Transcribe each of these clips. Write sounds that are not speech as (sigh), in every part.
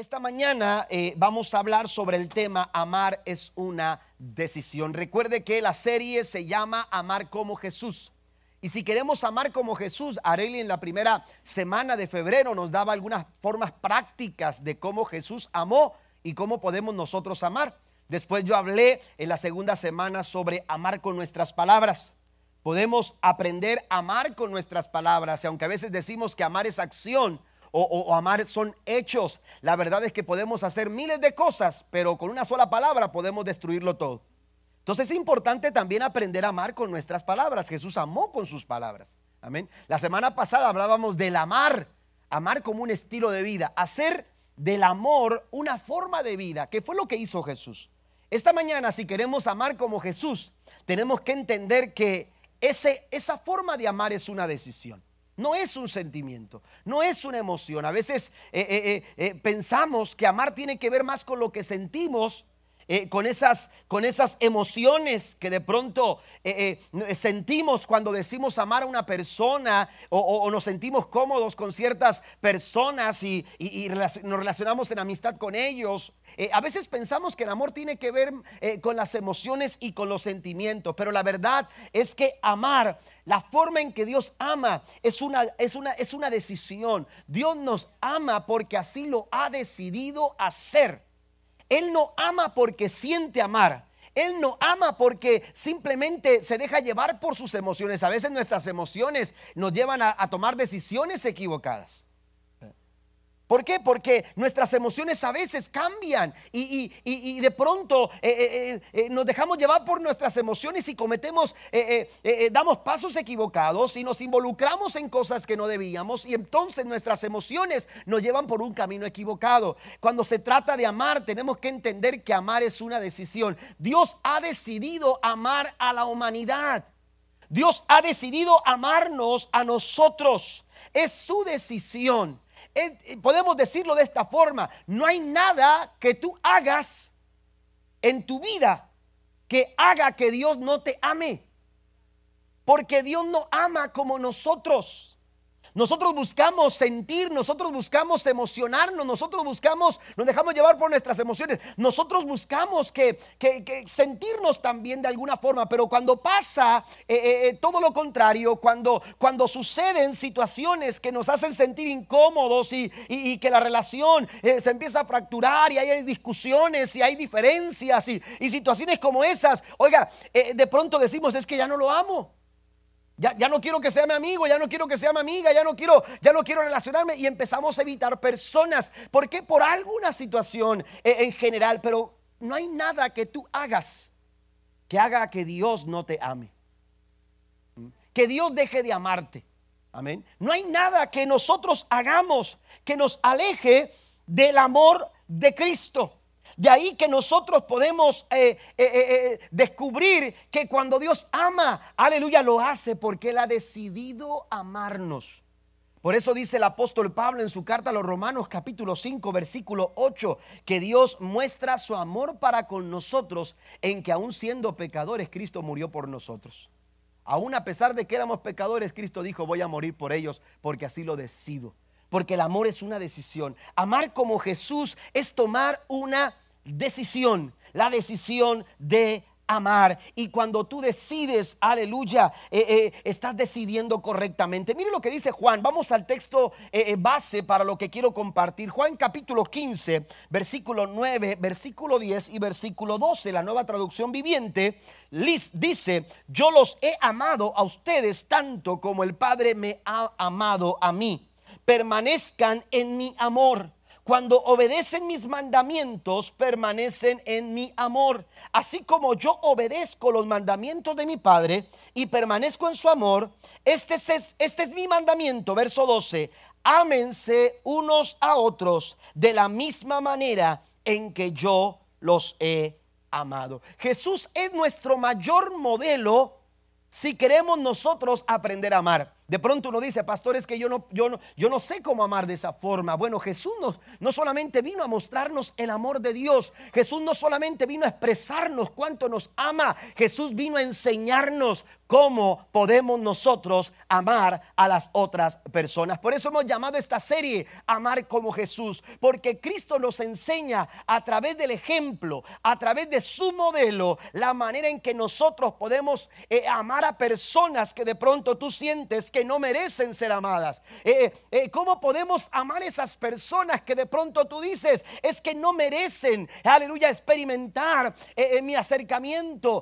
esta mañana eh, vamos a hablar sobre el tema Amar es una decisión. Recuerde que la serie se llama Amar como Jesús. Y si queremos amar como Jesús, Areli en la primera semana de febrero nos daba algunas formas prácticas de cómo Jesús amó y cómo podemos nosotros amar. Después yo hablé en la segunda semana sobre amar con nuestras palabras. Podemos aprender a amar con nuestras palabras, y aunque a veces decimos que amar es acción, o, amar son hechos. La verdad es que podemos hacer miles de cosas, pero con una sola palabra podemos destruirlo todo. Entonces es importante también aprender a amar con nuestras palabras. Jesús amó con sus palabras. Amén. La semana pasada hablábamos del amar, amar como un estilo de vida, hacer del amor una forma de vida, que fue lo que hizo Jesús. Esta mañana, si queremos amar como Jesús, tenemos que entender que ese, esa forma de amar es una decisión. No es un sentimiento, no es una emoción. A veces eh, eh, eh, pensamos que amar tiene que ver más con lo que sentimos eh, con, esas, con esas emociones que de pronto eh, eh, sentimos cuando decimos amar a una persona o, nos sentimos cómodos con ciertas personas y, nos relacionamos en amistad con ellos. a veces pensamos que el amor tiene que ver con las emociones y con los sentimientos, pero la verdad es que amar la forma en que Dios ama es una, es, una, es una, decisión. Dios nos ama porque así lo ha decidido hacer. Él no ama porque siente amar. Él no ama porque simplemente se deja llevar por sus emociones. A veces nuestras emociones nos llevan a, tomar decisiones equivocadas. ¿Por qué? Porque nuestras emociones a veces cambian y, de pronto eh, eh, eh, nos dejamos llevar por nuestras emociones y cometemos, damos pasos equivocados y nos involucramos en cosas que no debíamos y entonces nuestras emociones nos llevan por un camino equivocado. Cuando se trata de amar, tenemos que entender que amar es una decisión. Dios ha decidido amar a la humanidad. Dios ha decidido amarnos a nosotros. Es su decisión. Eh, podemos decirlo de esta forma, no hay nada que tú hagas en tu vida que haga que Dios no te ame. Porque Dios no ama como nosotros. Nosotros buscamos sentir, nosotros buscamos emocionarnos, nosotros buscamos, nos dejamos llevar por nuestras emociones, nosotros buscamos que, sentirnos también de alguna forma, pero cuando pasa eh, eh, eh, todo lo contrario, cuando, cuando suceden situaciones que nos hacen sentir incómodos y, que la relación se empieza a fracturar y hay discusiones y hay diferencias y, y situaciones como esas, oiga, de pronto decimos es que ya no lo amo. Ya, no quiero que sea mi amigo, ya no quiero que sea mi amiga, ya no quiero, ya no quiero relacionarme y empezamos a evitar personas. ¿Por qué? Por alguna situación eh, en general, pero no hay nada que tú hagas que haga que Dios no te ame. ¿Mm? Que Dios deje de amarte. Amén. No hay nada que nosotros hagamos que nos aleje del amor de Cristo. De ahí que nosotros podemos eh, eh, eh, descubrir que cuando Dios ama, aleluya, lo hace porque Él ha decidido amarnos. Por eso dice el apóstol Pablo en su carta a los Romanos capítulo 5 versículo 8 que Dios muestra su amor para con nosotros en que aún siendo pecadores Cristo murió por nosotros. Aún a pesar de que éramos pecadores, Cristo dijo voy a morir por ellos porque así lo decido. Porque el amor es una decisión. Amar como Jesús es tomar una decisión, la decisión de amar. Y cuando tú decides, aleluya, eh, eh, estás decidiendo correctamente. Mire lo que dice Juan. Vamos al texto eh, base para lo que quiero compartir. Juan capítulo 15, versículo 9, versículo 10 y versículo 12. La nueva traducción viviente dice, yo los he amado a ustedes tanto como el Padre me ha amado a mí. Permanezcan en mi amor. Cuando obedecen mis mandamientos, permanecen en mi amor. Así como yo obedezco los mandamientos de mi Padre y permanezco en su amor, este es, este es mi mandamiento, verso 12. Ámense unos a otros de la misma manera en que yo los he amado. Jesús es nuestro mayor modelo si queremos nosotros aprender a amar. De pronto uno dice, pastor, es que yo no, yo no, yo no sé cómo amar de esa forma. Bueno, Jesús no, no solamente vino a mostrarnos el amor de Dios, Jesús no solamente vino a expresarnos cuánto nos ama, Jesús vino a enseñarnos cómo podemos nosotros amar a las otras personas. Por eso hemos llamado esta serie Amar como Jesús, porque Cristo nos enseña a través del ejemplo, a través de su modelo, la manera en que nosotros podemos eh, amar a personas que de pronto tú sientes que no merecen ser amadas. Eh, eh, ¿Cómo podemos amar a esas personas que de pronto tú dices es que no merecen, aleluya, experimentar mi acercamiento,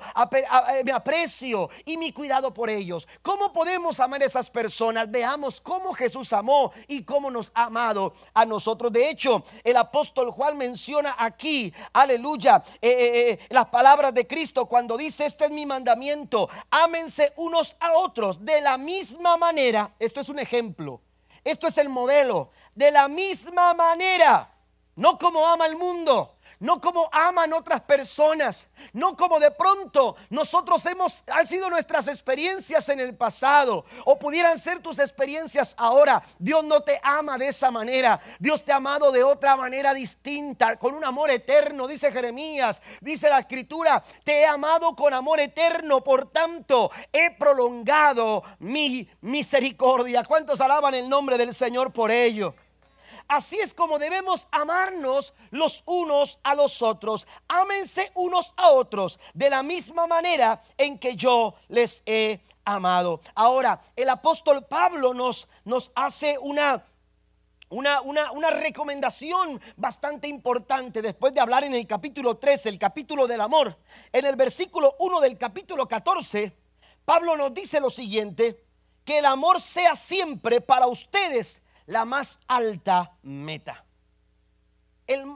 mi aprecio y mi cuidado por ellos. ¿Cómo podemos amar a esas personas? Veamos cómo Jesús amó y cómo nos ha amado a nosotros. De hecho, el apóstol Juan menciona aquí, aleluya, eh, eh, eh, las palabras de Cristo cuando dice, este es mi mandamiento, ámense unos a otros de la misma manera. Esto es un ejemplo. Esto es el modelo. De la misma manera. No como ama el mundo no como aman otras personas, no como de pronto nosotros hemos, han sido nuestras experiencias en el pasado o pudieran ser tus experiencias ahora. Dios no te ama de esa manera, Dios te ha amado de otra manera distinta, con un amor eterno, dice Jeremías, dice la escritura, te he amado con amor eterno, por tanto he prolongado mi misericordia. ¿Cuántos alaban el nombre del Señor por ello? Así es como debemos amarnos los unos a los otros. Ámense unos a otros de la misma manera en que yo les he amado. Ahora, el apóstol Pablo nos, nos hace una, una, una, una, recomendación bastante importante después de hablar en el capítulo 13, el capítulo del amor. En el versículo 1 del capítulo 14, Pablo nos dice lo siguiente, que el amor sea siempre para ustedes la más alta meta.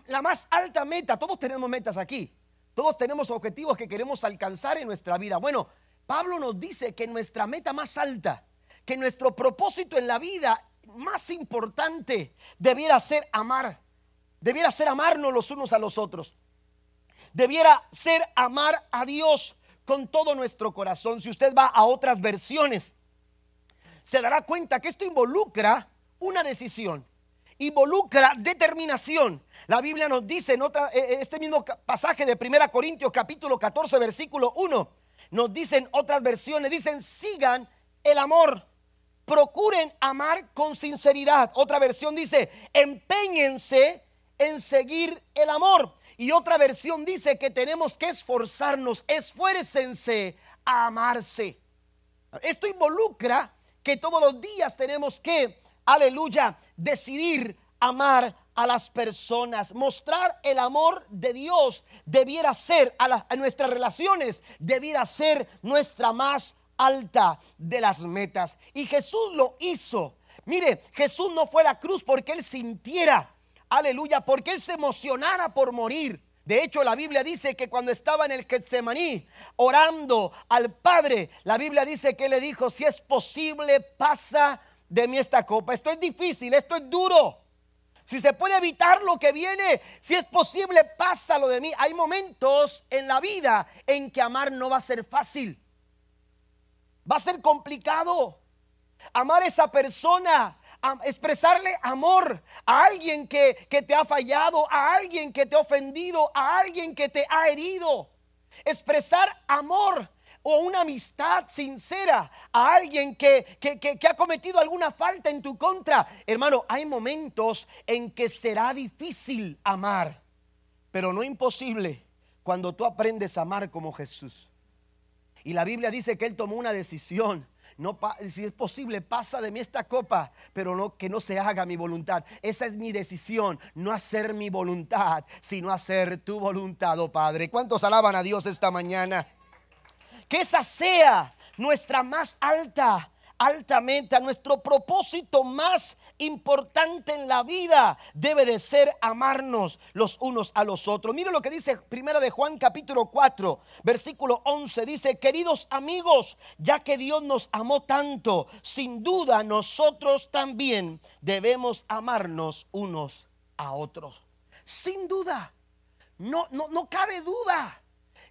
la más alta meta, todos tenemos metas aquí, todos tenemos objetivos que queremos alcanzar en nuestra vida. Bueno, Pablo nos dice que nuestra meta más alta, que nuestro propósito en la vida más importante debiera ser amar, debiera ser amarnos los unos a los otros, debiera ser amar a Dios con todo nuestro corazón. Si usted va a otras versiones, se dará cuenta que esto involucra una decisión, involucra determinación. La Biblia nos dice en otra, eh, eh, este mismo pasaje de 1 Corintios capítulo 14 versículo 1, nos dicen otras versiones, dicen sigan el amor, procuren amar con sinceridad. Otra versión dice, empeñense en seguir el amor. Y otra versión dice que tenemos que esforzarnos, esfuércense a amarse. Esto involucra que todos los días tenemos que aleluya, decidir amar a las personas. Mostrar el amor de Dios debiera ser a, nuestras relaciones, debiera ser nuestra más alta de las metas. Y Jesús lo hizo. Mire, Jesús no fue a la cruz porque él sintiera, aleluya, porque él se emocionara por morir. De hecho, la Biblia dice que cuando estaba en el Getsemaní orando al Padre, la Biblia dice que le dijo, si es posible, pasa de mí esta copa. Esto es difícil, esto es duro. Si se puede evitar lo que viene, si es posible, pásalo de mí. Hay momentos en la vida en que amar no va a ser fácil. Va a ser complicado. Amar a esa persona, expresarle amor a alguien que, que te ha fallado, a alguien que te ha ofendido, a alguien que te ha herido. Expresar amor o una amistad sincera a alguien que, que, ha cometido alguna falta en tu contra. Hermano, hay momentos en que será difícil amar, pero no imposible cuando tú aprendes a amar como Jesús. Y la Biblia dice que Él tomó una decisión. Si es posible, pasa de mí esta copa, pero no que no se haga mi voluntad. Esa es mi decisión, no hacer mi voluntad, sino hacer tu voluntad, oh Padre. ¿Cuántos alaban a Dios esta mañana? Que esa sea nuestra más alta, alta meta, nuestro propósito más importante en la vida debe de ser amarnos los unos a los otros. Mire lo que dice Primera de Juan capítulo 4, versículo 11, dice, "Queridos amigos, ya que Dios nos amó tanto, sin duda nosotros también debemos amarnos unos a otros." Sin duda. No no no cabe duda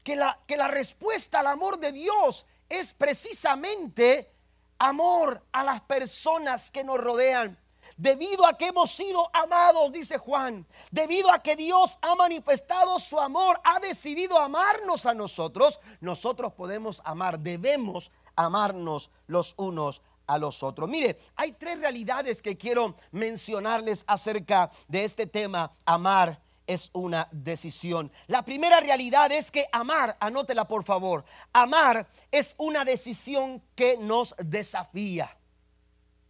que la, que la respuesta al amor de Dios es precisamente amor a las personas que nos rodean. Debido a que hemos sido amados, dice Juan, debido a que Dios ha manifestado su amor, ha decidido amarnos a nosotros, nosotros podemos amar, debemos amarnos los unos a los otros. Mire, hay tres realidades que quiero mencionarles acerca de este tema, amar es una decisión. La primera realidad es que amar, anótela por favor, amar es una decisión que nos desafía.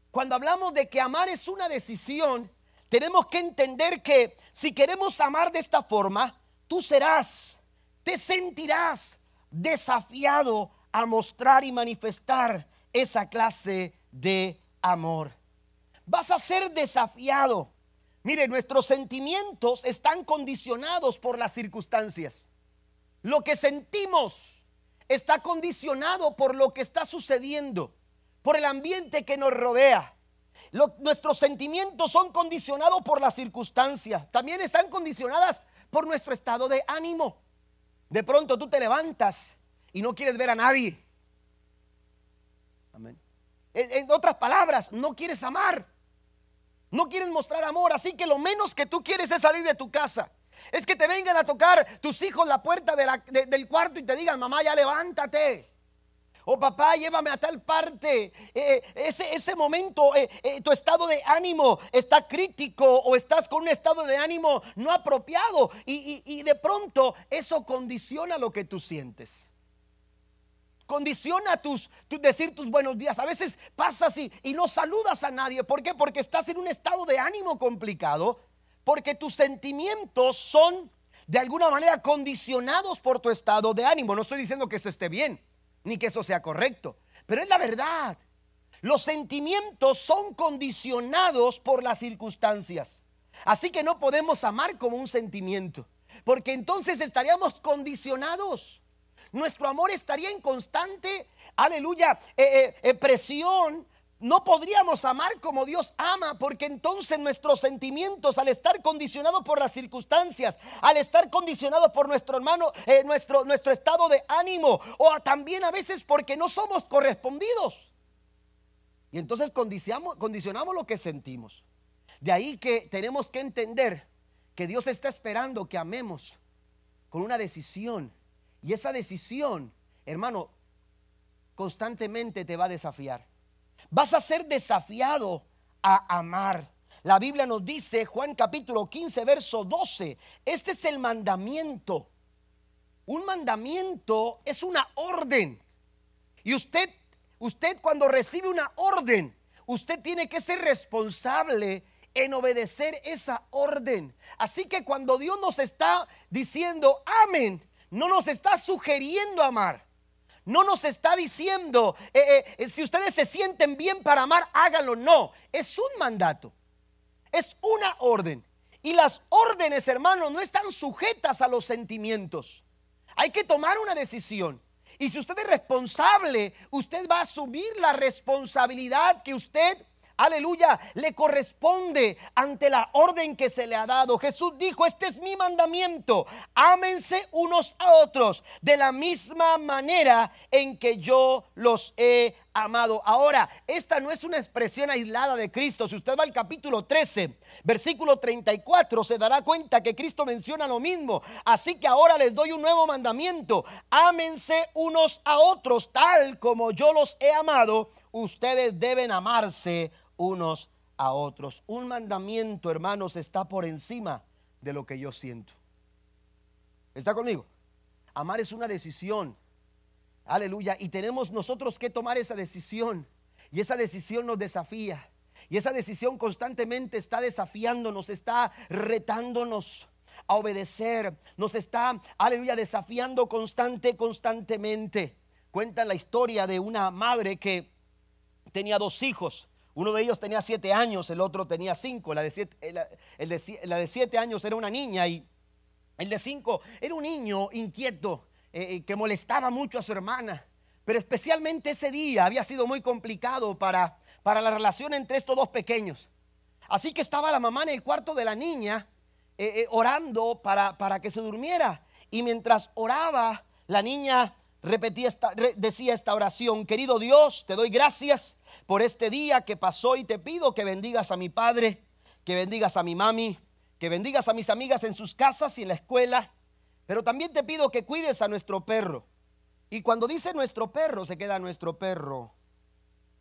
Cuando hablamos de que amar es una decisión, tenemos que entender que si queremos amar de esta forma, tú serás, te sentirás desafiado a mostrar y manifestar esa clase de amor. Vas a ser desafiado. Mire, nuestros sentimientos están condicionados por las circunstancias. Lo que sentimos está condicionado por lo que está sucediendo, por el ambiente que nos rodea. nuestros sentimientos son condicionados por las circunstancias. También están condicionadas por nuestro estado de ánimo. De pronto tú te levantas y no quieres ver a nadie. Amén. En, otras palabras, no quieres amar. No quieres mostrar amor. Así que lo menos que tú quieres es salir de tu casa. Es que te vengan a tocar tus hijos la puerta del cuarto y te digan, mamá, ya levántate. O papá, llévame a tal parte. Eh, ese, ese, momento, eh, eh, tu estado de ánimo está crítico o estás con un estado de ánimo no apropiado. y de pronto eso condiciona lo que tú sientes condiciona tus, decir tus buenos días. A veces pasas y, y no saludas a nadie. ¿Por qué? Porque estás en un estado de ánimo complicado, porque tus sentimientos son de alguna manera condicionados por tu estado de ánimo. No estoy diciendo que eso esté bien, ni que eso sea correcto, pero es la verdad. Los sentimientos son condicionados por las circunstancias. Así que no podemos amar como un sentimiento, porque entonces estaríamos condicionados nuestro amor estaría en constante, aleluya, eh, eh, eh, presión. No podríamos amar como Dios ama, porque entonces nuestros sentimientos, al estar condicionados por las circunstancias, al estar condicionados por nuestro hermano, nuestro, nuestro estado de ánimo, o también a veces porque no somos correspondidos. Y entonces condicionamos, condicionamos lo que sentimos. De ahí que tenemos que entender que Dios está esperando que amemos con una decisión y esa decisión, hermano, constantemente te va a desafiar. Vas a ser desafiado a amar. La Biblia nos dice, Juan capítulo 15, verso 12, este es el mandamiento. Un mandamiento es una orden. Y usted, usted cuando recibe una orden, usted tiene que ser responsable en obedecer esa orden. Así que cuando Dios nos está diciendo, amén, no nos está sugiriendo amar. No nos está diciendo, eh, eh, si ustedes se sienten bien para amar, háganlo. No, es un mandato. Es una orden. Y las órdenes, hermanos, no están sujetas a los sentimientos. Hay que tomar una decisión. Y si usted es responsable, usted va a asumir la responsabilidad que usted aleluya, le corresponde ante la orden que se le ha dado. Jesús dijo, este es mi mandamiento, ámense unos a otros de la misma manera en que yo los he amado. Ahora, esta no es una expresión aislada de Cristo. Si usted va al capítulo 13, versículo 34, se dará cuenta que Cristo menciona lo mismo. Así que ahora les doy un nuevo mandamiento. Ámense unos a otros tal como yo los he amado. Ustedes deben amarse unos a otros. Un mandamiento, hermanos, está por encima de lo que yo siento. ¿Está conmigo? Amar es una decisión. Aleluya. Y tenemos nosotros que tomar esa decisión. Y esa decisión nos desafía. Y esa decisión constantemente está desafiándonos, está retándonos a obedecer. Nos está, aleluya, desafiando constante, constantemente. Cuenta la historia de una madre que tenía dos hijos. Uno de ellos tenía siete años, el otro tenía cinco. La de siete, eh, la, de, siete años era una niña y el de cinco era un niño inquieto eh, eh, que molestaba mucho a su hermana. Pero especialmente ese día había sido muy complicado para, para la relación entre estos dos pequeños. Así que estaba la mamá en el cuarto de la niña orando para, para que se durmiera. Y mientras oraba, la niña repetía esta, decía esta oración, querido Dios, te doy gracias por este día que pasó y te pido que bendigas a mi padre, que bendigas a mi mami, que bendigas a mis amigas en sus casas y en la escuela, pero también te pido que cuides a nuestro perro. Y cuando dice nuestro perro, se queda nuestro perro,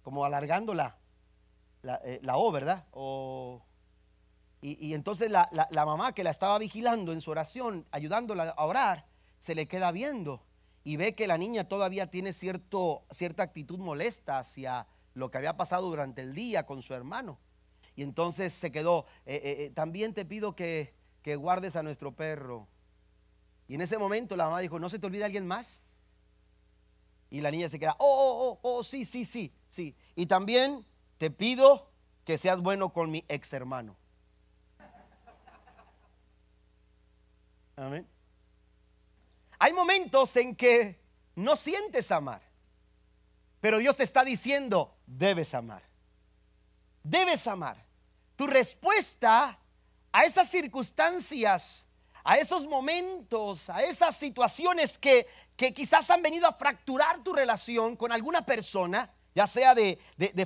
como alargando la, la, eh, O, ¿verdad? O, y, entonces la, la, mamá que la estaba vigilando en su oración, ayudándola a orar, se le queda viendo y ve que la niña todavía tiene cierto, cierta actitud molesta hacia lo que había pasado durante el día con su hermano. Y entonces se quedó, eh, eh, también te pido que, que guardes a nuestro perro. Y en ese momento la mamá dijo, ¿no se te olvida alguien más? Y la niña se queda, oh, oh, oh, oh, sí, sí, sí, sí. Y también te pido que seas bueno con mi ex hermano. Amén. Hay momentos en que no sientes amar, pero Dios te está diciendo, debes amar. Debes amar. Tu respuesta a esas circunstancias, a esos momentos, a esas situaciones que, que quizás han venido a fracturar tu relación con alguna persona, ya sea de,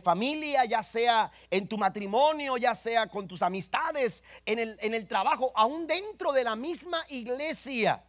familia, ya sea en tu matrimonio, ya sea con tus amistades, en el, en el trabajo, aún dentro de la misma iglesia.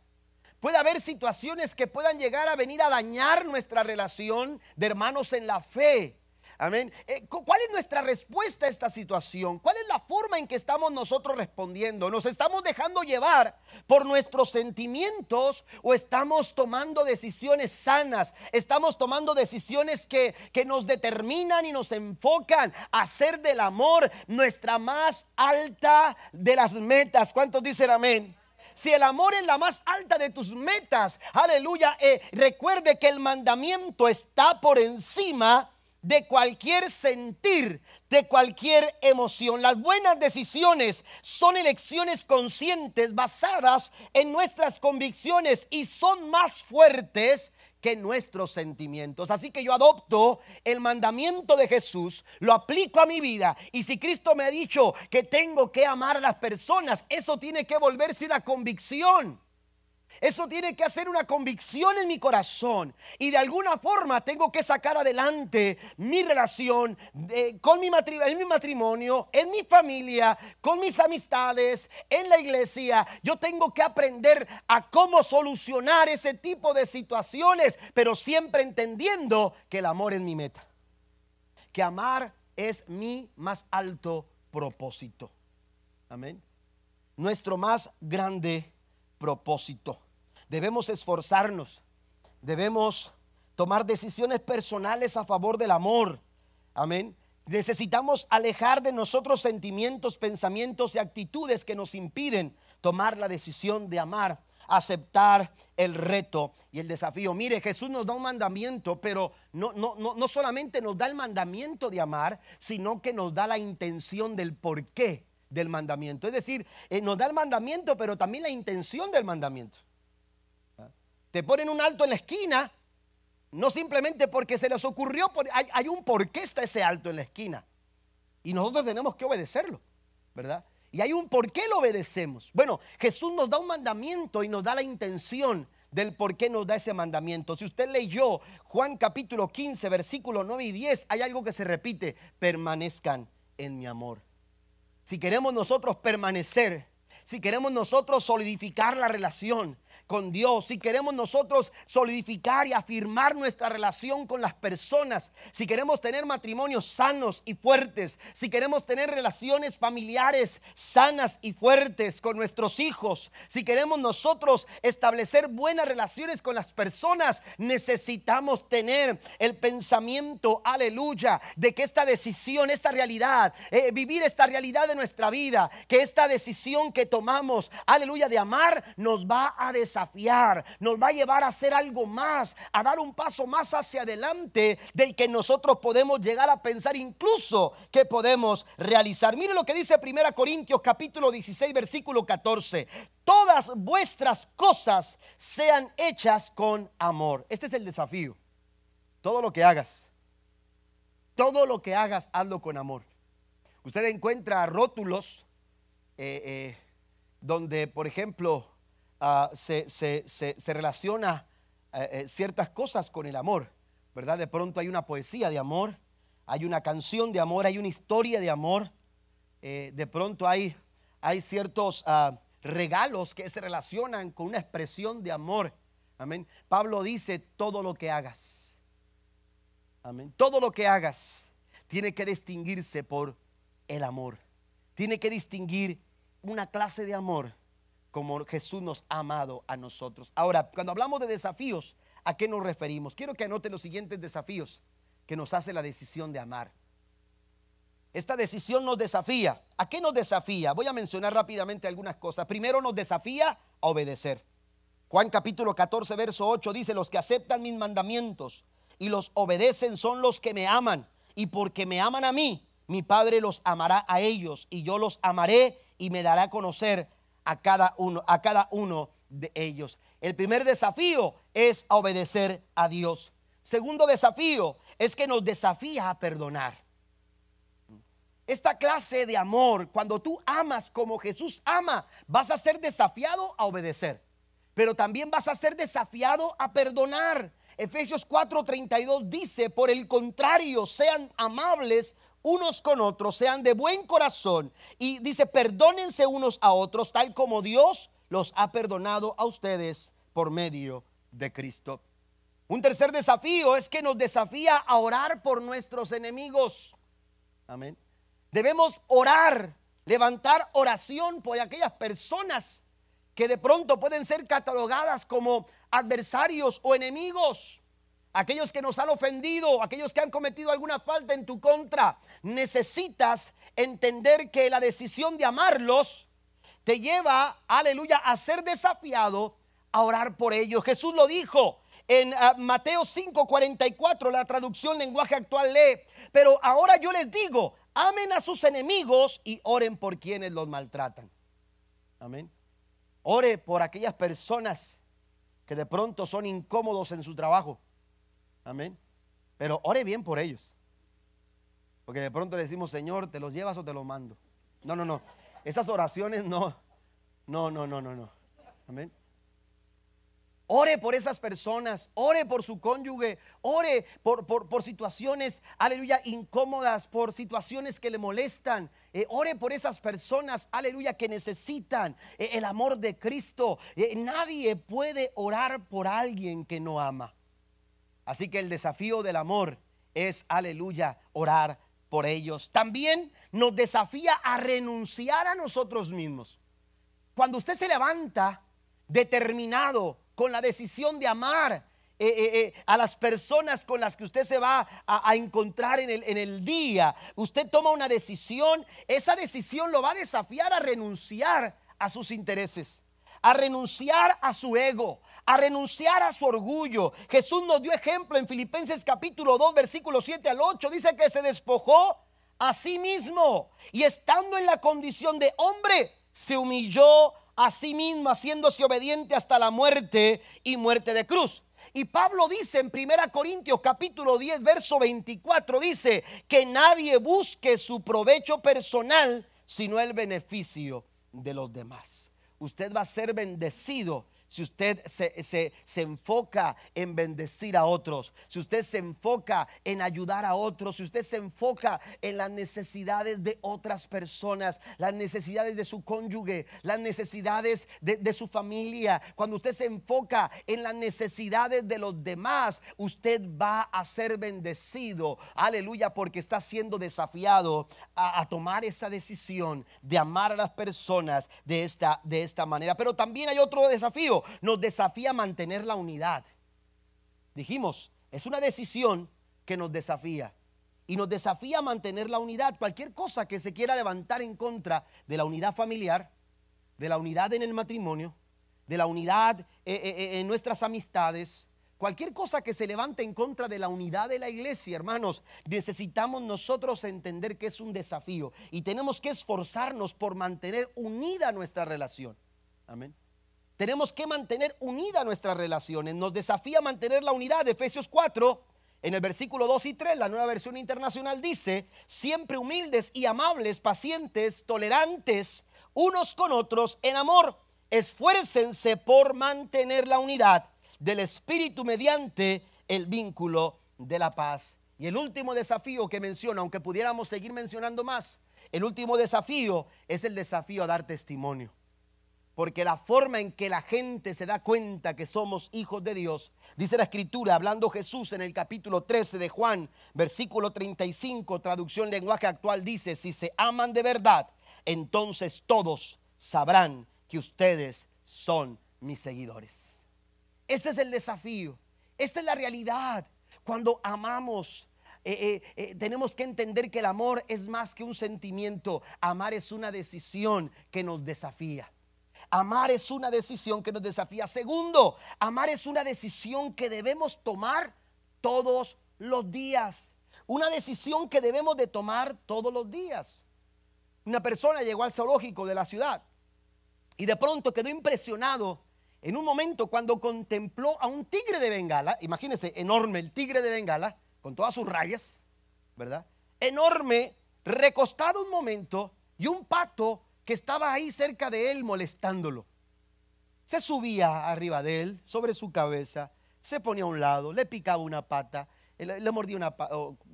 Puede haber situaciones que puedan llegar a venir a dañar nuestra relación de hermanos en la fe. Amén. Eh, ¿Cuál es nuestra respuesta a esta situación? ¿Cuál es la forma en que estamos nosotros respondiendo? ¿Nos estamos dejando llevar por nuestros sentimientos o estamos tomando decisiones sanas? ¿Estamos tomando decisiones que, que nos determinan y nos enfocan a hacer del amor nuestra más alta de las metas? ¿Cuántos dicen amén? si el amor es la más alta de tus metas, aleluya, eh, recuerde que el mandamiento está por encima de cualquier sentir, de cualquier emoción. Las buenas decisiones son elecciones conscientes basadas en nuestras convicciones y son más fuertes que nuestros sentimientos. Así que yo adopto el mandamiento de Jesús, lo aplico a mi vida y si Cristo me ha dicho que tengo que amar a las personas, eso tiene que volverse una convicción. Eso tiene que hacer una convicción en mi corazón. Y de alguna forma tengo que sacar adelante mi relación con mi en mi matrimonio, en mi familia, con mis amistades, en la iglesia. Yo tengo que aprender a cómo solucionar ese tipo de situaciones, pero siempre entendiendo que el amor es mi meta. Que amar es mi más alto propósito. Amén. Nuestro más grande propósito debemos esforzarnos, debemos tomar decisiones personales a favor del amor. Amén. Necesitamos alejar de nosotros sentimientos, pensamientos y actitudes que nos impiden tomar la decisión de amar, aceptar el reto y el desafío. Mire, Jesús nos da un mandamiento, pero no, no, no, solamente nos da el mandamiento de amar, sino que nos da la intención del porqué del mandamiento. Es decir, eh, nos da el mandamiento, pero también la intención del mandamiento te ponen un alto en la esquina, no simplemente porque se les ocurrió, hay, un por qué está ese alto en la esquina. Y nosotros tenemos que obedecerlo, ¿verdad? Y hay un por qué lo obedecemos. Bueno, Jesús nos da un mandamiento y nos da la intención del por qué nos da ese mandamiento. Si usted leyó Juan capítulo 15, versículo 9 y 10, hay algo que se repite, permanezcan en mi amor. Si queremos nosotros permanecer, si queremos nosotros solidificar la relación, con Dios, si queremos nosotros solidificar y afirmar nuestra relación con las personas, si queremos tener matrimonios sanos y fuertes, si queremos tener relaciones familiares sanas y fuertes con nuestros hijos, si queremos nosotros establecer buenas relaciones con las personas, necesitamos tener el pensamiento, aleluya, de que esta decisión, esta realidad, eh, vivir esta realidad de nuestra vida, que esta decisión que tomamos, aleluya, de amar, nos va a desarrollar nos va a llevar a hacer algo más, a dar un paso más hacia adelante del que nosotros podemos llegar a pensar incluso que podemos realizar. Mire lo que dice 1 Corintios capítulo 16 versículo 14. Todas vuestras cosas sean hechas con amor. Este es el desafío. Todo lo que hagas, todo lo que hagas, hazlo con amor. Usted encuentra rótulos eh, eh, donde, por ejemplo, Ah, se, relaciona eh, eh, ciertas cosas con el amor, ¿verdad? De pronto hay una poesía de amor, hay una canción de amor, hay una historia de amor, eh, de pronto hay, hay ciertos ah, regalos que se relacionan con una expresión de amor. Amén. Pablo dice todo lo que hagas. Amén. Todo lo que hagas tiene que distinguirse por el amor. Tiene que distinguir una clase de amor como Jesús nos ha amado a nosotros. Ahora, cuando hablamos de desafíos, ¿a qué nos referimos? Quiero que anote los siguientes desafíos que nos hace la decisión de amar. Esta decisión nos desafía. ¿A qué nos desafía? Voy a mencionar rápidamente algunas cosas. Primero nos desafía a obedecer. Juan capítulo 14, verso 8 dice, los que aceptan mis mandamientos y los obedecen son los que me aman. Y porque me aman a mí, mi Padre los amará a ellos y yo los amaré y me dará a conocer a cada uno, a cada uno de ellos. El primer desafío es obedecer a Dios. Segundo desafío es que nos desafía a perdonar. Esta clase de amor, cuando tú amas como Jesús ama, vas a ser desafiado a obedecer, pero también vas a ser desafiado a perdonar. Efesios 4:32 dice, por el contrario, sean amables unos con otros, sean de buen corazón. Y dice, perdónense unos a otros, tal como Dios los ha perdonado a ustedes por medio de Cristo. Un tercer desafío es que nos desafía a orar por nuestros enemigos. Amén. Debemos orar, levantar oración por aquellas personas que de pronto pueden ser catalogadas como adversarios o enemigos. Aquellos que nos han ofendido, aquellos que han cometido alguna falta en tu contra, necesitas entender que la decisión de amarlos te lleva, aleluya, a ser desafiado a orar por ellos. Jesús lo dijo, en uh, Mateo 5:44, la traducción lenguaje actual lee, pero ahora yo les digo, amen a sus enemigos y oren por quienes los maltratan. Amén. Ore por aquellas personas que de pronto son incómodos en su trabajo. Amén. Pero ore bien por ellos. Porque de pronto le decimos, Señor, ¿te los llevas o te los mando? No, no, no. Esas oraciones no. No, no, no, no, no. Amén. Ore por esas personas, ore por su cónyuge, ore por, por, situaciones, aleluya, incómodas, por situaciones que le molestan. Eh, ore por esas personas, aleluya, que necesitan eh, el amor de Cristo. Eh, nadie puede orar por alguien que no ama. Así que el desafío del amor es, aleluya, orar por ellos. También nos desafía a renunciar a nosotros mismos. Cuando usted se levanta determinado, con la decisión de amar eh, eh, eh, a las personas con las que usted se va a, encontrar en el, en el, día. Usted toma una decisión, esa decisión lo va a desafiar a renunciar a sus intereses, a renunciar a su ego, a renunciar a su orgullo. Jesús nos dio ejemplo en Filipenses capítulo 2, versículo 7 al 8. Dice que se despojó a sí mismo y estando en la condición de hombre, se humilló a sí mismo, haciéndose obediente hasta la muerte y muerte de cruz. Y Pablo dice en 1 Corintios capítulo 10, verso 24, dice que nadie busque su provecho personal, sino el beneficio de los demás. Usted va a ser bendecido si usted se, enfoca en bendecir a otros, si usted se enfoca en ayudar a otros, si usted se enfoca en las necesidades de otras personas, las necesidades de su cónyuge, las necesidades de, de su familia, cuando usted se enfoca en las necesidades de los demás, usted va a ser bendecido, aleluya, porque está siendo desafiado a, a tomar esa decisión de amar a las personas de esta, de esta manera. Pero también hay otro desafío nos desafía a mantener la unidad. Dijimos, es una decisión que nos desafía. Y nos desafía a mantener la unidad. Cualquier cosa que se quiera levantar en contra de la unidad familiar, de la unidad en el matrimonio, de la unidad eh, eh, eh, en nuestras amistades, Cualquier cosa que se levante en contra de la unidad de la iglesia, hermanos, necesitamos nosotros entender que es un desafío y tenemos que esforzarnos por mantener unida nuestra relación. Amén. Tenemos que mantener unida nuestras relaciones. Nos desafía mantener la unidad. Efesios 4, en el versículo 2 y 3, la nueva versión internacional dice, siempre humildes y amables, pacientes, tolerantes, unos con otros en amor. Esfuércense por mantener la unidad del Espíritu mediante el vínculo de la paz. Y el último desafío que menciona, aunque pudiéramos seguir mencionando más, el último desafío es el desafío a dar testimonio. Porque la forma en que la gente se da cuenta que somos hijos de Dios, dice la escritura, hablando Jesús en el capítulo 13 de Juan, versículo 35, traducción lenguaje actual, dice, si se aman de verdad, entonces todos sabrán que ustedes son mis seguidores. Este es el desafío, esta es la realidad. Cuando amamos, eh, eh, eh, tenemos que entender que el amor es más que un sentimiento, amar es una decisión que nos desafía. Amar es una decisión que nos desafía. Segundo, amar es una decisión que debemos tomar todos los días. Una decisión que debemos de tomar todos los días. Una persona llegó al zoológico de la ciudad y de pronto quedó impresionado en un momento cuando contempló a un tigre de Bengala, imagínense, enorme el tigre de Bengala, con todas sus rayas, ¿verdad? Enorme, recostado un momento y un pato que estaba ahí cerca de él molestándolo. Se subía arriba de él, sobre su cabeza, se ponía a un lado, le picaba una pata, le, mordía, una,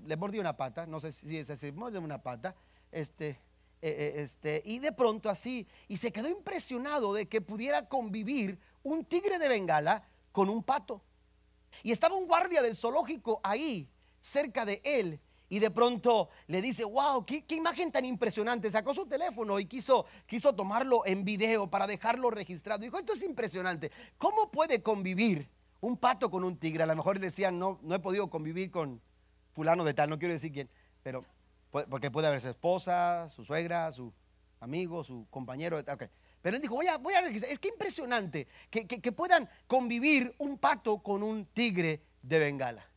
le mordía una pata, no sé si es así, mordía una pata, este, eh, eh, este, y de pronto así, y se quedó impresionado de que pudiera convivir un tigre de Bengala con un pato. Y estaba un guardia del zoológico ahí, cerca de él, y de pronto le dice, wow, qué, imagen tan impresionante. Sacó su teléfono y quiso, quiso tomarlo en video para dejarlo registrado. Dijo, esto es impresionante. ¿Cómo puede convivir un pato con un tigre? A lo mejor decían, no, no he podido convivir con fulano de tal, no quiero decir quién, pero porque puede haber su esposa, su suegra, su amigo, su compañero de tal. Pero él dijo, voy a, voy a registrar. Es que impresionante que, que puedan convivir un pato con un tigre de Bengala.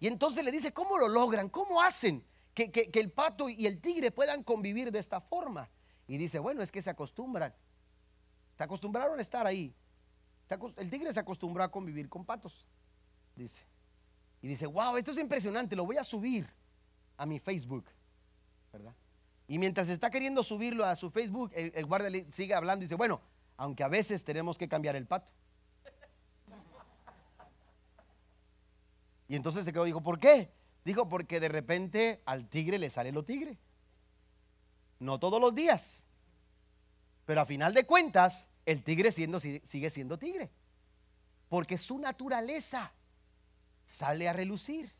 Y entonces le dice, ¿cómo lo logran? ¿Cómo hacen que, el pato y el tigre puedan convivir de esta forma? Y dice, bueno, es que se acostumbran. Se acostumbraron a estar ahí. El tigre se acostumbró a convivir con patos, dice. Y dice, wow, esto es impresionante, lo voy a subir a mi Facebook, ¿verdad? Y mientras está queriendo subirlo a su Facebook, el, el guardia sigue hablando y dice, bueno, aunque a veces tenemos que cambiar el pato. Y entonces se quedó dijo, ¿por qué? Dijo, porque de repente al tigre le sale lo tigre. No todos los días. Pero a final de cuentas, el tigre siendo, sigue siendo tigre. Porque su naturaleza sale a relucir.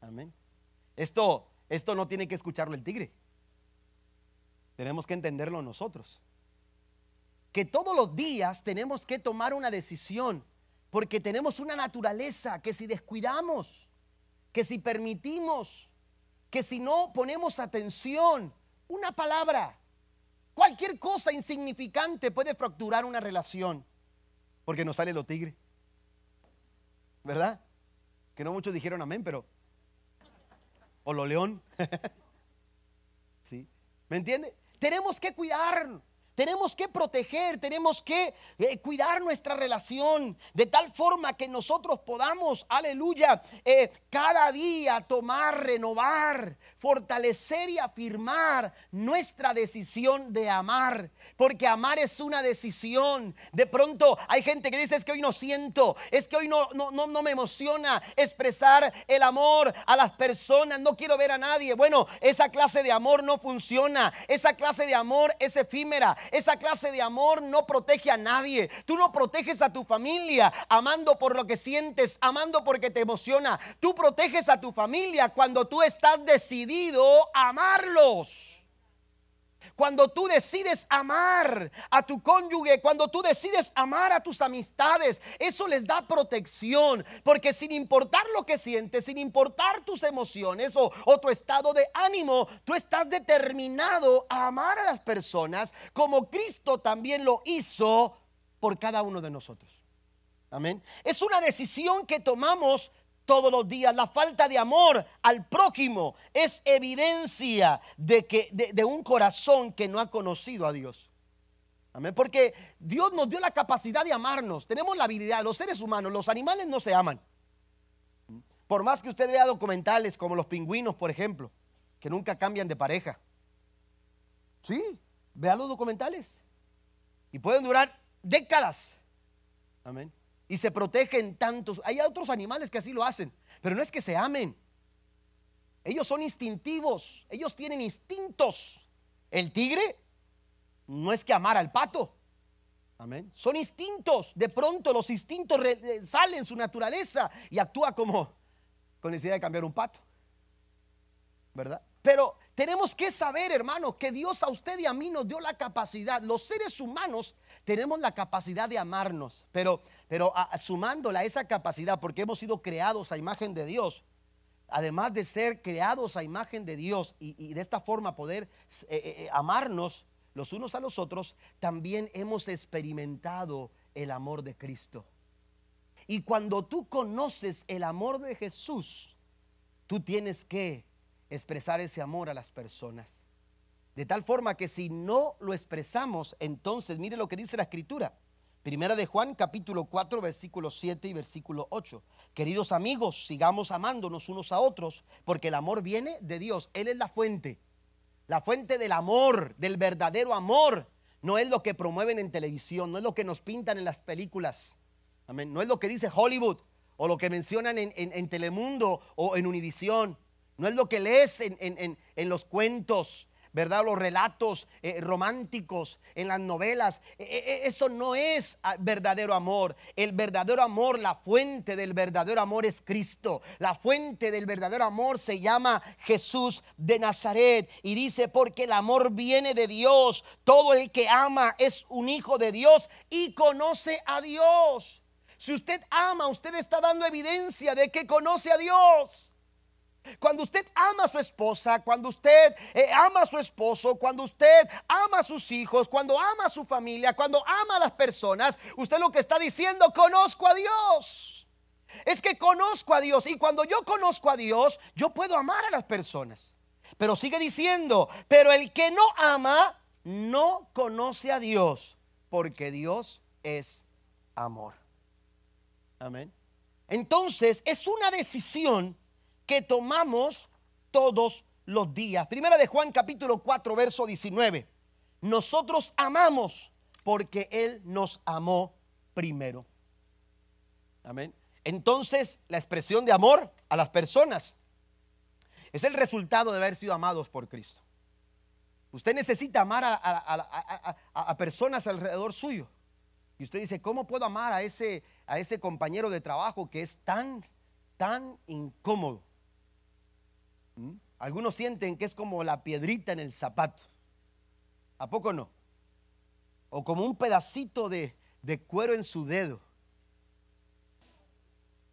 Amén. Esto, esto no tiene que escucharlo el tigre. Tenemos que entenderlo nosotros. Que todos los días tenemos que tomar una decisión porque tenemos una naturaleza que si descuidamos, que si permitimos, que si no ponemos atención, una palabra, cualquier cosa insignificante puede fracturar una relación. Porque nos sale lo tigre. ¿Verdad? Que no muchos dijeron amén, pero... O lo león. (laughs) ¿Sí? ¿Me entiende? Tenemos que cuidar tenemos que proteger, tenemos que eh, cuidar nuestra relación de tal forma que nosotros podamos, aleluya, eh, cada día tomar, renovar, fortalecer y afirmar nuestra decisión de amar. Porque amar es una decisión. De pronto hay gente que dice es que hoy no siento, es que hoy no, no, no, no me emociona expresar el amor a las personas, no quiero ver a nadie. Bueno, esa clase de amor no funciona, esa clase de amor es efímera, esa clase de amor no protege a nadie. Tú no proteges a tu familia amando por lo que sientes, amando porque te emociona. Tú proteges a tu familia cuando tú estás decidido a amarlos. Cuando tú decides amar a tu cónyuge, cuando tú decides amar a tus amistades, eso les da protección. Porque sin importar lo que sientes, sin importar tus emociones o, tu estado de ánimo, tú estás determinado a amar a las personas como Cristo también lo hizo por cada uno de nosotros. Amén. Es una decisión que tomamos todos los días. La falta de amor al prójimo es evidencia de, que, de, un corazón que no ha conocido a Dios. Amén. Porque Dios nos dio la capacidad de amarnos. Tenemos la habilidad, los seres humanos, los animales no se aman. Por más que usted vea documentales como los pingüinos, por ejemplo, que nunca cambian de pareja. Sí, vea los documentales. Y pueden durar décadas. Amén y se protegen tantos. Hay otros animales que así lo hacen, pero no es que se amen. Ellos son instintivos, ellos tienen instintos. El tigre no es que amar al pato. Amén. Son instintos. De pronto los instintos re- salen su naturaleza y actúa como con necesidad de cambiar un pato. ¿Verdad? Pero tenemos que saber, hermano, que Dios a usted y a mí nos dio la capacidad. Los seres humanos tenemos la capacidad de amarnos, pero, pero sumándola a esa capacidad, porque hemos sido creados a imagen de Dios, además de ser creados a imagen de Dios y, y de esta forma poder eh, eh, eh, amarnos los unos a los otros, también hemos experimentado el amor de Cristo. Y cuando tú conoces el amor de Jesús, tú tienes que expresar ese amor a las personas. De tal forma que si no lo expresamos, entonces mire lo que dice la escritura. Primera de Juan capítulo 4 versículo 7 y versículo 8. Queridos amigos, sigamos amándonos unos a otros, porque el amor viene de Dios. Él es la fuente. La fuente del amor, del verdadero amor. No es lo que promueven en televisión, no es lo que nos pintan en las películas. Amén. No es lo que dice Hollywood o lo que mencionan en, en- en Telemundo o en Univisión. No es lo que lees en- en los cuentos, ¿verdad? Los relatos eh, románticos, en las novelas. Eh, eh, eso no es ah, verdadero amor. El verdadero amor, la fuente del verdadero amor es Cristo. La fuente del verdadero amor se llama Jesús de Nazaret. Y dice, porque el amor viene de Dios. Todo el que ama es un hijo de Dios y conoce a Dios. Si usted ama, usted está dando evidencia de que conoce a Dios. Cuando usted ama a su esposa, cuando usted eh, ama a su esposo, cuando usted ama a sus hijos, cuando ama a su familia, cuando ama a las personas, usted lo que está diciendo, conozco a Dios. Es que conozco a Dios y cuando yo conozco a Dios, yo puedo amar a las personas. Pero sigue diciendo, pero el que no ama, no conoce a Dios, porque Dios es amor. Amén. Entonces, es una decisión que tomamos todos los días. Primera de Juan capítulo 4, verso 19. Nosotros amamos porque Él nos amó primero. Amén. Entonces, la expresión de amor a las personas es el resultado de haber sido amados por Cristo. Usted necesita amar a, a- personas alrededor suyo. Y usted dice, ¿cómo puedo amar a ese, a ese compañero de trabajo que es tan, tan incómodo? ¿Mm? Algunos sienten que es como la piedrita en el zapato. ¿A poco no? O como un pedacito de, de cuero en su dedo.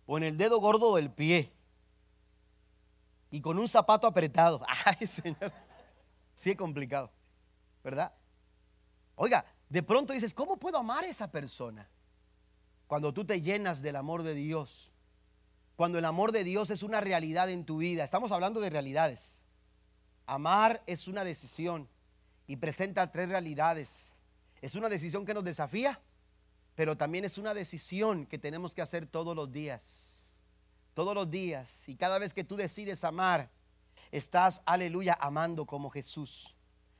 O en el dedo gordo del pie. Y con un zapato apretado. (laughs) Ay, Señor. Sí es complicado. ¿Verdad? Oiga, de pronto dices, ¿cómo puedo amar a esa persona? Cuando tú te llenas del amor de Dios. Cuando el amor de Dios es una realidad en tu vida. Estamos hablando de realidades. Amar es una decisión y presenta tres realidades. Es una decisión que nos desafía, pero también es una decisión que tenemos que hacer todos los días. Todos los días. Y cada vez que tú decides amar, estás, aleluya, amando como Jesús.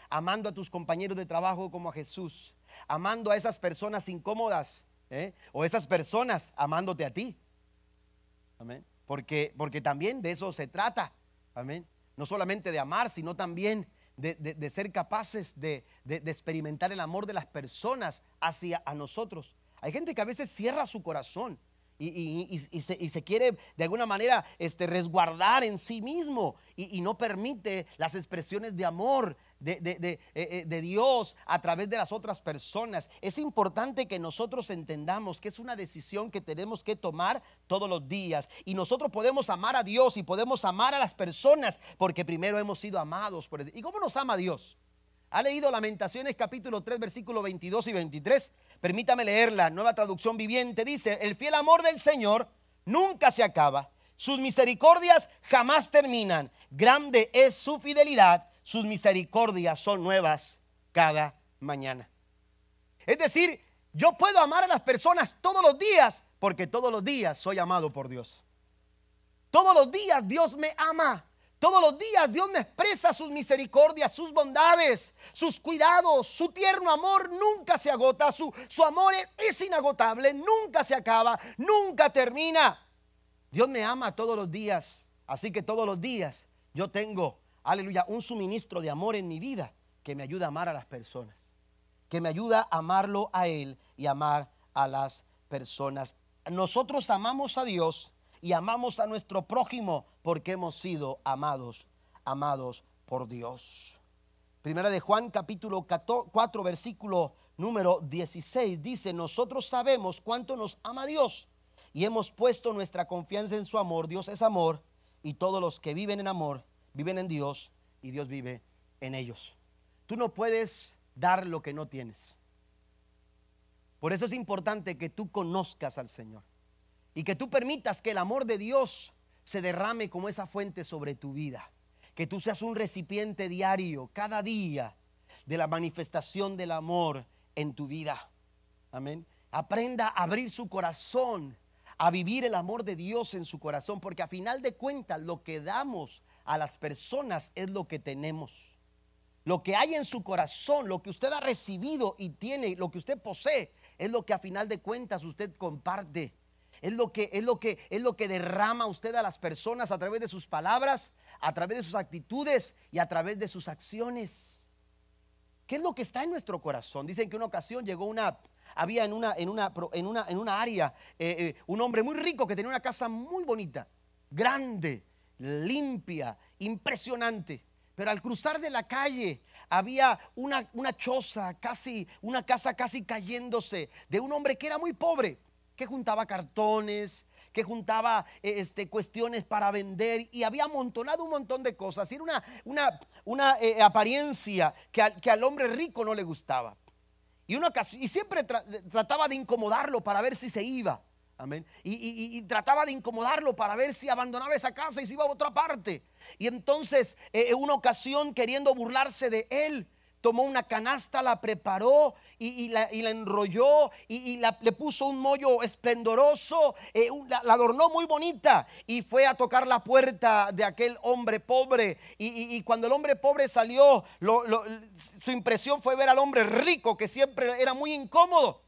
Amando a tus compañeros de trabajo como a Jesús. Amando a esas personas incómodas. ¿eh? O esas personas amándote a ti. Amén. Porque, porque también de eso se trata. Amén. No solamente de amar, sino también de, de- ser capaces de, de- experimentar el amor de las personas hacia a nosotros. Hay gente que a veces cierra su corazón y, y- y- se, y se quiere de alguna manera este, resguardar en sí mismo y no permite las expresiones de amor de, de- eh, eh, de Dios a través de las otras personas. Es importante que nosotros entendamos que es una decisión que tenemos que tomar todos los días. Y nosotros podemos amar a Dios y podemos amar a las personas porque primero hemos sido amados por Él. ¿Y cómo nos ama Dios? ¿Ha leído Lamentaciones capítulo 3 versículos 22 y 23? Permítame leerla, nueva traducción viviente. Dice, el fiel amor del Señor nunca se acaba. Sus misericordias jamás terminan. Grande es su fidelidad. Sus misericordias son nuevas cada mañana. Es decir, yo puedo amar a las personas todos los días porque todos los días soy amado por Dios. Todos los días Dios me ama. Todos los días Dios me expresa sus misericordias, sus bondades, sus cuidados, su tierno amor nunca se agota, su, su amor es, es inagotable, nunca se acaba, nunca termina. Dios me ama todos los días, así que todos los días yo tengo, aleluya, un suministro de amor en mi vida que me ayuda a amar a las personas, que me ayuda a amarlo a Él y amar a las personas. Nosotros amamos a Dios y amamos a nuestro prójimo porque hemos sido amados, amados por Dios. Primera de Juan capítulo 4 versículo número 16 dice, nosotros sabemos cuánto nos ama Dios y hemos puesto nuestra confianza en su amor. Dios es amor y todos los que viven en amor viven en Dios y Dios vive en ellos. Tú no puedes dar lo que no tienes. Por eso es importante que tú conozcas al Señor y que tú permitas que el amor de Dios se derrame como esa fuente sobre tu vida. Que tú seas un recipiente diario, cada día, de la manifestación del amor en tu vida. Amén. Aprenda a abrir su corazón, a vivir el amor de Dios en su corazón, porque a final de cuentas lo que damos a las personas es lo que tenemos. Lo que hay en su corazón, lo que usted ha recibido y tiene, lo que usted posee, es lo que a final de cuentas usted comparte. Es lo que es lo que es lo que derrama usted a las personas a través de sus palabras, a través de sus actitudes y a través de sus acciones. ¿Qué es lo que está en nuestro corazón? Dicen que una ocasión llegó una había en una en una en una en una área eh, eh, un hombre muy rico que tenía una casa muy bonita, grande, limpia, impresionante. Pero al cruzar de la calle había una, una choza, casi, una casa casi cayéndose, de un hombre que era muy pobre, que juntaba cartones, que juntaba eh, este, cuestiones para vender y había amontonado un montón de cosas. Era una, una, una eh, apariencia que, que, al hombre rico no le gustaba. Y, una, y siempre trataba de incomodarlo para ver si se iba. Amén. Y, trataba de incomodarlo para ver si abandonaba esa casa y se iba a otra parte. Y entonces, eh, en una ocasión, queriendo burlarse de él, tomó una canasta, la preparó y, la, enrolló y, le puso un mollo esplendoroso, eh, la, adornó muy bonita y fue a tocar la puerta de aquel hombre pobre. Y, cuando el hombre pobre salió, su impresión fue ver al hombre rico que siempre era muy incómodo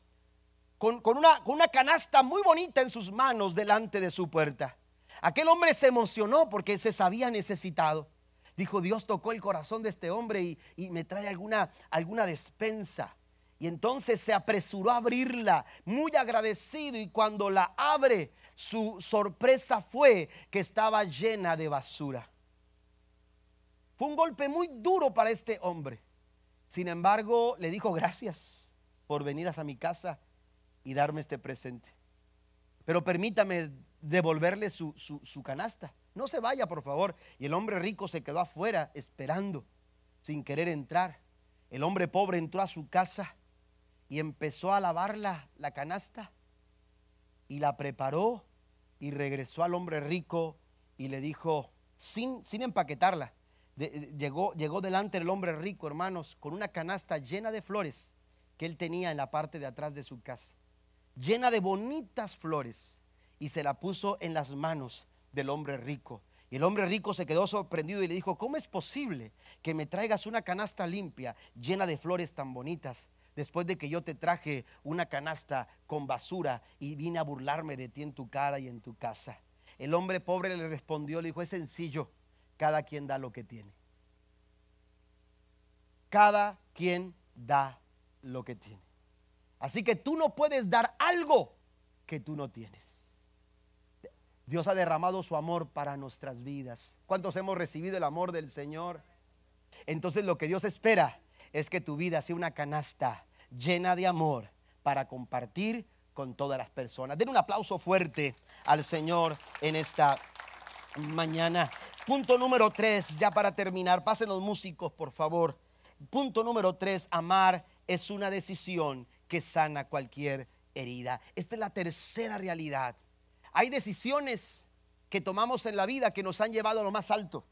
con, una, canasta muy bonita en sus manos delante de su puerta. Aquel hombre se emocionó porque se sabía necesitado. Dijo, Dios tocó el corazón de este hombre y, me trae alguna, alguna despensa. Y entonces se apresuró a abrirla, muy agradecido. Y cuando la abre, su sorpresa fue que estaba llena de basura. Fue un golpe muy duro para este hombre. Sin embargo, le dijo gracias por venir hasta mi casa y darme este presente. Pero permítame devolverle su, su, canasta. No se vaya, por favor. Y el hombre rico se quedó afuera esperando, sin querer entrar. El hombre pobre entró a su casa y empezó a lavar la, canasta y la preparó y regresó al hombre rico y le dijo, sin, sin empaquetarla, llegó, llegó delante del hombre rico, hermanos, con una canasta llena de flores que él tenía en la parte de atrás de su casa llena de bonitas flores y se la puso en las manos del hombre rico. Y el hombre rico se quedó sorprendido y le dijo, ¿cómo es posible que me traigas una canasta limpia llena de flores tan bonitas? Después de que yo te traje una canasta con basura y vine a burlarme de ti en tu cara y en tu casa. El hombre pobre le respondió, le dijo, es sencillo, cada quien da lo que tiene. Cada quien da lo que tiene. Así que tú no puedes dar algo que tú no tienes. Dios ha derramado su amor para nuestras vidas. ¿Cuántos hemos recibido el amor del Señor? Entonces lo que Dios espera es que tu vida sea una canasta llena de amor para compartir con todas las personas. Den un aplauso fuerte al Señor en esta mañana. Punto número tres, ya para terminar, pasen los músicos, por favor. Punto número tres, amar es una decisión que sana cualquier herida. Esta es la tercera realidad. Hay decisiones que tomamos en la vida que nos han llevado a lo más alto.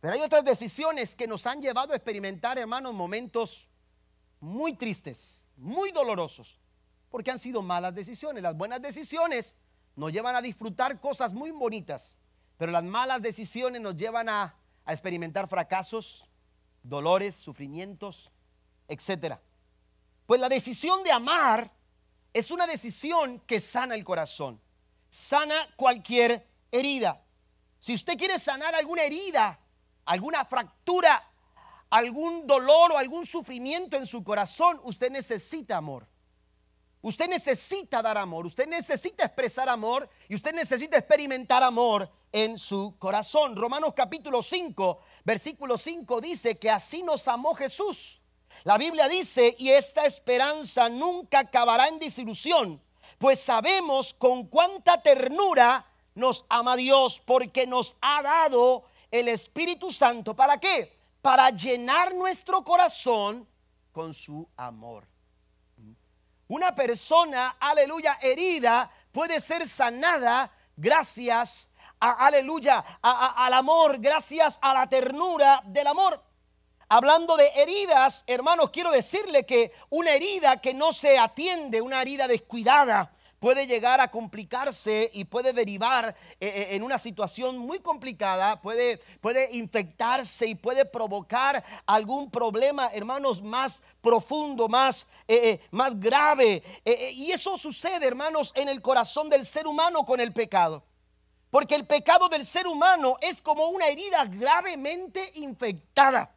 Pero hay otras decisiones que nos han llevado a experimentar, hermanos, momentos muy tristes, muy dolorosos, porque han sido malas decisiones. Las buenas decisiones nos llevan a disfrutar cosas muy bonitas, pero las malas decisiones nos llevan a, a experimentar fracasos, dolores, sufrimientos, etcétera. Pues la decisión de amar es una decisión que sana el corazón, sana cualquier herida. Si usted quiere sanar alguna herida, alguna fractura, algún dolor o algún sufrimiento en su corazón, usted necesita amor. Usted necesita dar amor, usted necesita expresar amor y usted necesita experimentar amor en su corazón. Romanos capítulo 5, versículo 5 dice que así nos amó Jesús. La Biblia dice, y esta esperanza nunca acabará en desilusión, pues sabemos con cuánta ternura nos ama Dios, porque nos ha dado el Espíritu Santo. ¿Para qué? Para llenar nuestro corazón con su amor. Una persona, aleluya, herida puede ser sanada gracias a, aleluya, al amor, gracias a la ternura del amor. Hablando de heridas, hermanos, quiero decirle que una herida que no se atiende, una herida descuidada, puede llegar a complicarse y puede derivar eh, eh, en una situación muy complicada, puede, puede infectarse y puede provocar algún problema, hermanos, más profundo, más, eh, más grave. y eso sucede, hermanos, en el corazón del ser humano con el pecado. Porque el pecado del ser humano es como una herida gravemente infectada.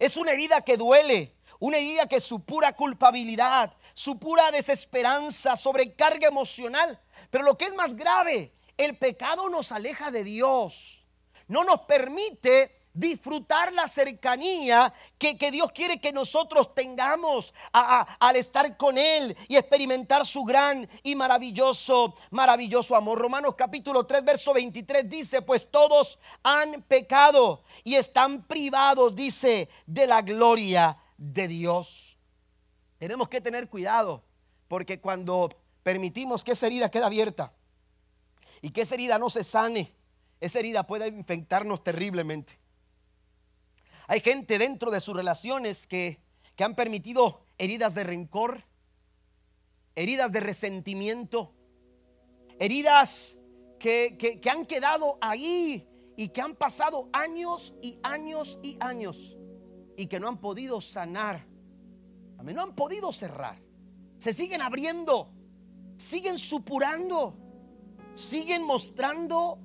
Es una herida que duele, una herida que su pura culpabilidad, su pura desesperanza, sobrecarga emocional. Pero lo que es más grave, el pecado nos aleja de Dios. No nos permite disfrutar la cercanía que, Dios quiere que nosotros tengamos al estar con Él y experimentar su gran y maravilloso, maravilloso amor. Romanos capítulo 3, verso 23 dice, pues todos han pecado y están privados, dice, de la gloria de Dios. Tenemos que tener cuidado porque cuando permitimos que esa herida quede abierta y que esa herida no se sane, esa herida puede infectarnos terriblemente. Hay gente dentro de sus relaciones que, que han permitido heridas de rencor, heridas de resentimiento, heridas que, que, han quedado ahí y que han pasado años y años y años y que no han podido sanar. No han podido cerrar. Se siguen abriendo, siguen supurando, siguen mostrando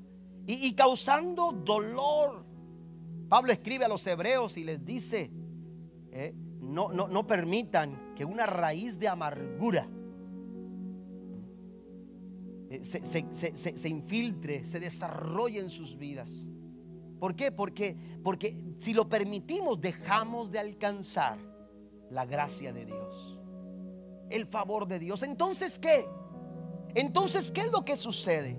y, causando dolor. Pablo escribe a los hebreos y les dice, eh, no, no, no permitan que una raíz de amargura eh, se, se, infiltre, se desarrolle en sus vidas. ¿Por qué? Porque, porque si lo permitimos dejamos de alcanzar la gracia de Dios, el favor de Dios. Entonces, ¿qué? Entonces, ¿qué es lo que sucede?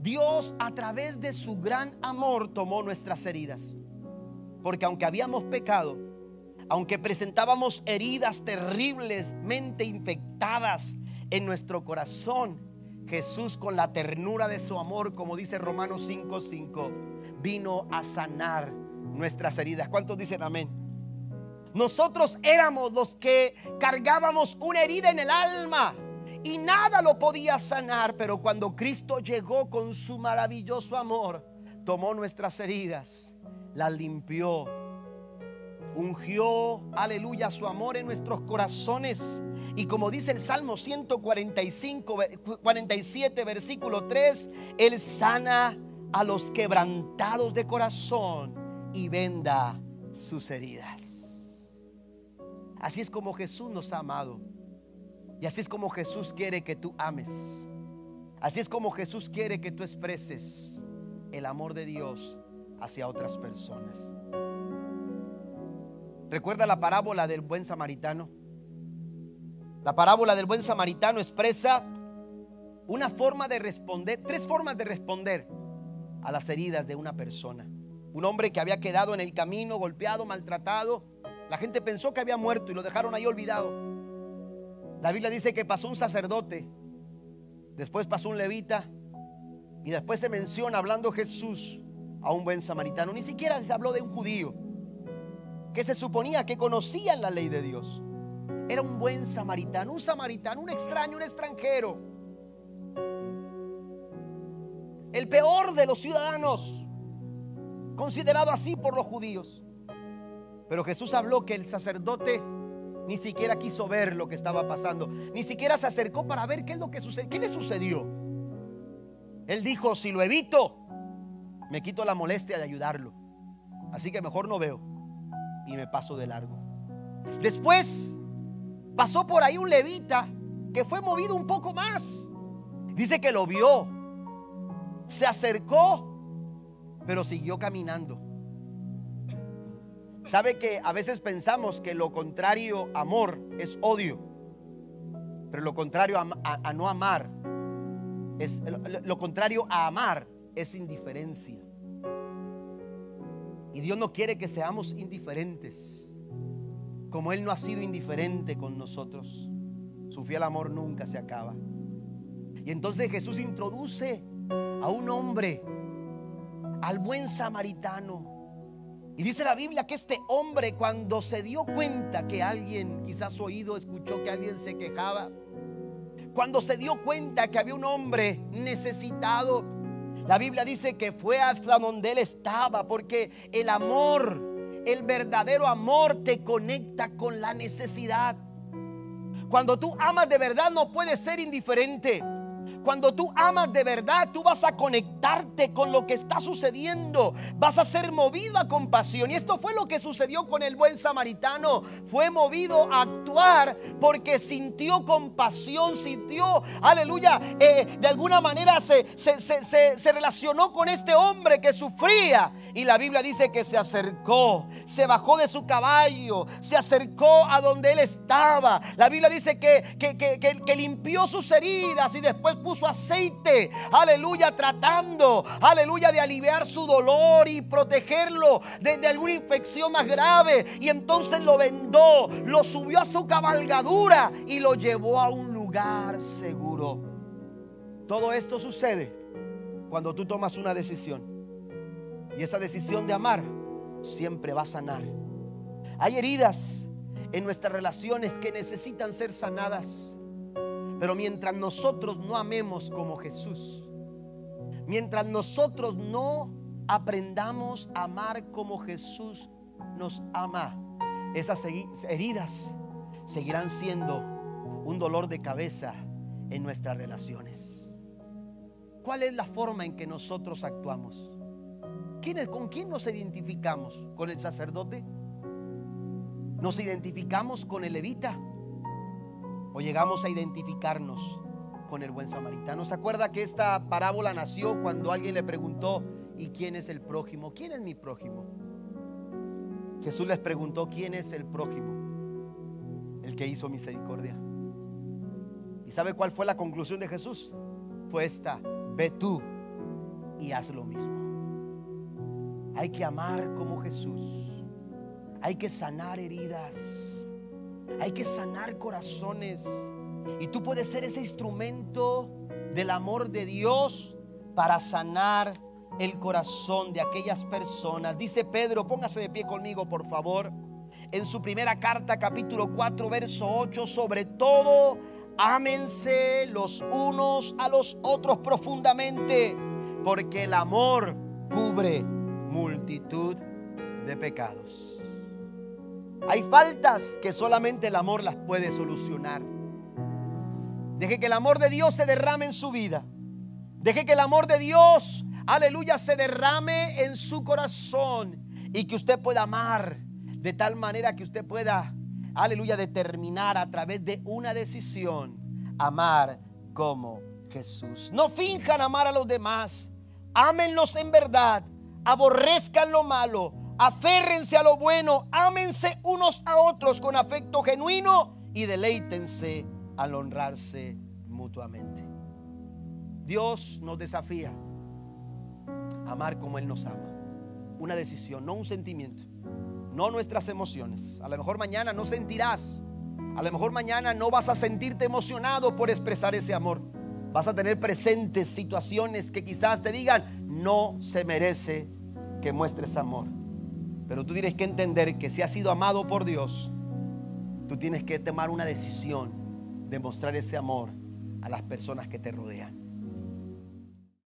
Dios a través de su gran amor tomó nuestras heridas. Porque aunque habíamos pecado, aunque presentábamos heridas terriblemente infectadas en nuestro corazón, Jesús con la ternura de su amor, como dice Romanos 5:5, vino a sanar nuestras heridas. ¿Cuántos dicen amén? Nosotros éramos los que cargábamos una herida en el alma y nada lo podía sanar, pero cuando Cristo llegó con su maravilloso amor, tomó nuestras heridas, las limpió, ungió, aleluya, su amor en nuestros corazones. Y como dice el Salmo 145, 47, versículo 3, Él sana a los quebrantados de corazón y venda sus heridas. Así es como Jesús nos ha amado. Y así es como Jesús quiere que tú ames. Así es como Jesús quiere que tú expreses el amor de Dios hacia otras personas. ¿Recuerda la parábola del buen samaritano? La parábola del buen samaritano expresa una forma de responder, tres formas de responder a las heridas de una persona. Un hombre que había quedado en el camino, golpeado, maltratado. La gente pensó que había muerto y lo dejaron ahí olvidado. La Biblia dice que pasó un sacerdote, después pasó un levita y después se menciona hablando Jesús a un buen samaritano. Ni siquiera se habló de un judío que se suponía que conocía la ley de Dios. Era un buen samaritano, un samaritano, un extraño, un extranjero el peor de los ciudadanos, considerado así por los judíos. Pero Jesús habló que el sacerdote ni siquiera quiso ver lo que estaba pasando, ni siquiera se acercó para ver qué es lo que sucedió. ¿Qué le sucedió? Él dijo, si lo evito, me quito la molestia de ayudarlo. Así que mejor no veo y me paso de largo. Después pasó por ahí un levita que fue movido un poco más. Dice que lo vio, se acercó, pero siguió caminando. Sabe que a veces pensamos que lo contrario amor es odio, pero lo contrario a, no amar es lo contrario a amar es indiferencia. Y Dios no quiere que seamos indiferentes. Como Él no ha sido indiferente con nosotros, su fiel amor nunca se acaba. Y entonces Jesús introduce a un hombre, al buen samaritano. Y dice la Biblia que este hombre cuando se dio cuenta que alguien, quizás oído, escuchó que alguien se quejaba, cuando se dio cuenta que había un hombre necesitado, la Biblia dice que fue hasta donde él estaba, porque el amor, el verdadero amor te conecta con la necesidad. Cuando tú amas de verdad no puedes ser indiferente. Cuando tú amas de verdad, tú vas a conectarte con lo que está sucediendo. Vas a ser movido a compasión. Y esto fue lo que sucedió con el buen samaritano. Fue movido a actuar porque sintió compasión, sintió, aleluya, eh, de alguna manera se, se relacionó con este hombre que sufría. Y la Biblia dice que se acercó, se bajó de su caballo, se acercó a donde él estaba. La Biblia dice que, que, que, que limpió sus heridas y después puso aceite, aleluya, tratando, aleluya, de aliviar su dolor y protegerlo de, alguna infección más grave. Y entonces lo vendó, lo subió a su cabalgadura y lo llevó a un lugar seguro. Todo esto sucede cuando tú tomas una decisión. Y esa decisión de amar siempre va a sanar. Hay heridas en nuestras relaciones que necesitan ser sanadas. Pero mientras nosotros no amemos como Jesús, mientras nosotros no aprendamos a amar como Jesús nos ama, esas heridas seguirán siendo un dolor de cabeza en nuestras relaciones. ¿Cuál es la forma en que nosotros actuamos? ¿Con quién nos identificamos? ¿Con el sacerdote? ¿Nos identificamos con el levita? O llegamos a identificarnos con el buen samaritano. ¿Se acuerda que esta parábola nació cuando alguien le preguntó, ¿y quién es el prójimo? ¿Quién es mi prójimo? Jesús les preguntó, ¿quién es el prójimo? El que hizo misericordia. ¿Y sabe cuál fue la conclusión de Jesús? Fue esta, ve tú y haz lo mismo. Hay que amar como Jesús. Hay que sanar heridas hay que sanar corazones. Y tú puedes ser ese instrumento del amor de Dios para sanar el corazón de aquellas personas. Dice Pedro, póngase de pie conmigo, por favor. En su primera carta, capítulo 4, verso 8, sobre todo, ámense los unos a los otros profundamente, porque el amor cubre multitud de pecados. Hay faltas que solamente el amor las puede solucionar. Deje que el amor de Dios se derrame en su vida. Deje que el amor de Dios, aleluya, se derrame en su corazón y que usted pueda amar de tal manera que usted pueda, aleluya, determinar a través de una decisión amar como Jesús. No finjan amar a los demás. Ámenlos en verdad. Aborrezcan lo malo Aférrense a lo bueno, ámense unos a otros con afecto genuino y deleítense al honrarse mutuamente. Dios nos desafía a amar como Él nos ama. Una decisión, no un sentimiento, no nuestras emociones. A lo mejor mañana no sentirás, a lo mejor mañana no vas a sentirte emocionado por expresar ese amor. Vas a tener presentes situaciones que quizás te digan, no se merece que muestres amor. Pero tú tienes que entender que si has sido amado por Dios, tú tienes que tomar una decisión de mostrar ese amor a las personas que te rodean.